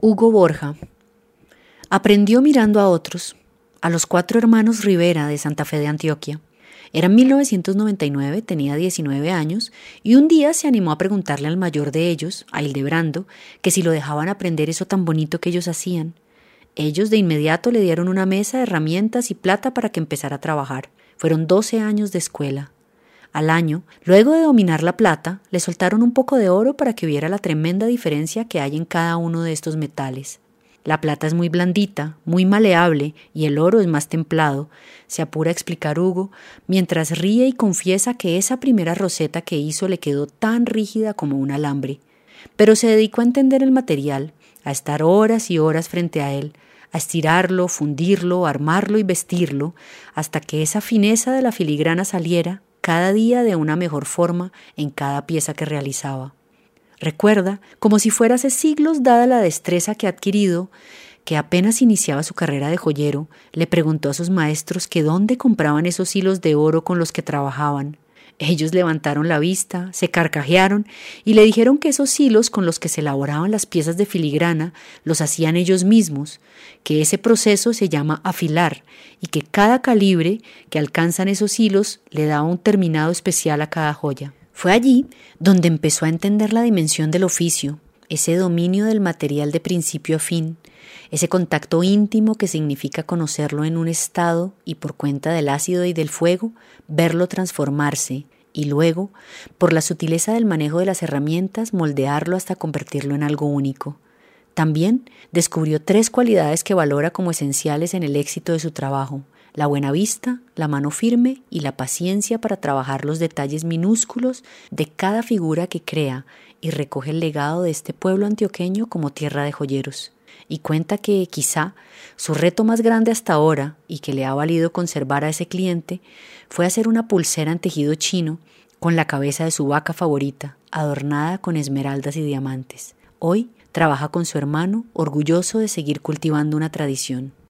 Hugo Borja. Aprendió mirando a otros, a los cuatro hermanos Rivera de Santa Fe de Antioquia. Era 1999, tenía 19 años, y un día se animó a preguntarle al mayor de ellos, a Hildebrando, que si lo dejaban aprender eso tan bonito que ellos hacían. Ellos de inmediato le dieron una mesa, herramientas y plata para que empezara a trabajar. Fueron 12 años de escuela. Al año, luego de dominar la plata, le soltaron un poco de oro para que viera la tremenda diferencia que hay en cada uno de estos metales. La plata es muy blandita, muy maleable, y el oro es más templado, se apura a explicar Hugo, mientras ríe y confiesa que esa primera roseta que hizo le quedó tan rígida como un alambre. Pero se dedicó a entender el material, a estar horas y horas frente a él, a estirarlo, fundirlo, armarlo y vestirlo, hasta que esa fineza de la filigrana saliera cada día de una mejor forma en cada pieza que realizaba. Recuerda, como si fuera hace siglos dada la destreza que ha adquirido, que apenas iniciaba su carrera de joyero, le preguntó a sus maestros que dónde compraban esos hilos de oro con los que trabajaban. Ellos levantaron la vista, se carcajearon y le dijeron que esos hilos con los que se elaboraban las piezas de filigrana los hacían ellos mismos, que ese proceso se llama afilar y que cada calibre que alcanzan esos hilos le daba un terminado especial a cada joya. Fue allí donde empezó a entender la dimensión del oficio, ese dominio del material de principio a fin, ese contacto íntimo que significa conocerlo en un estado y por cuenta del ácido y del fuego, verlo transformarse y luego, por la sutileza del manejo de las herramientas, moldearlo hasta convertirlo en algo único. También descubrió tres cualidades que valora como esenciales en el éxito de su trabajo, la buena vista, la mano firme y la paciencia para trabajar los detalles minúsculos de cada figura que crea y recoge el legado de este pueblo antioqueño como tierra de joyeros y cuenta que quizá su reto más grande hasta ahora y que le ha valido conservar a ese cliente fue hacer una pulsera en tejido chino con la cabeza de su vaca favorita, adornada con esmeraldas y diamantes. Hoy trabaja con su hermano, orgulloso de seguir cultivando una tradición.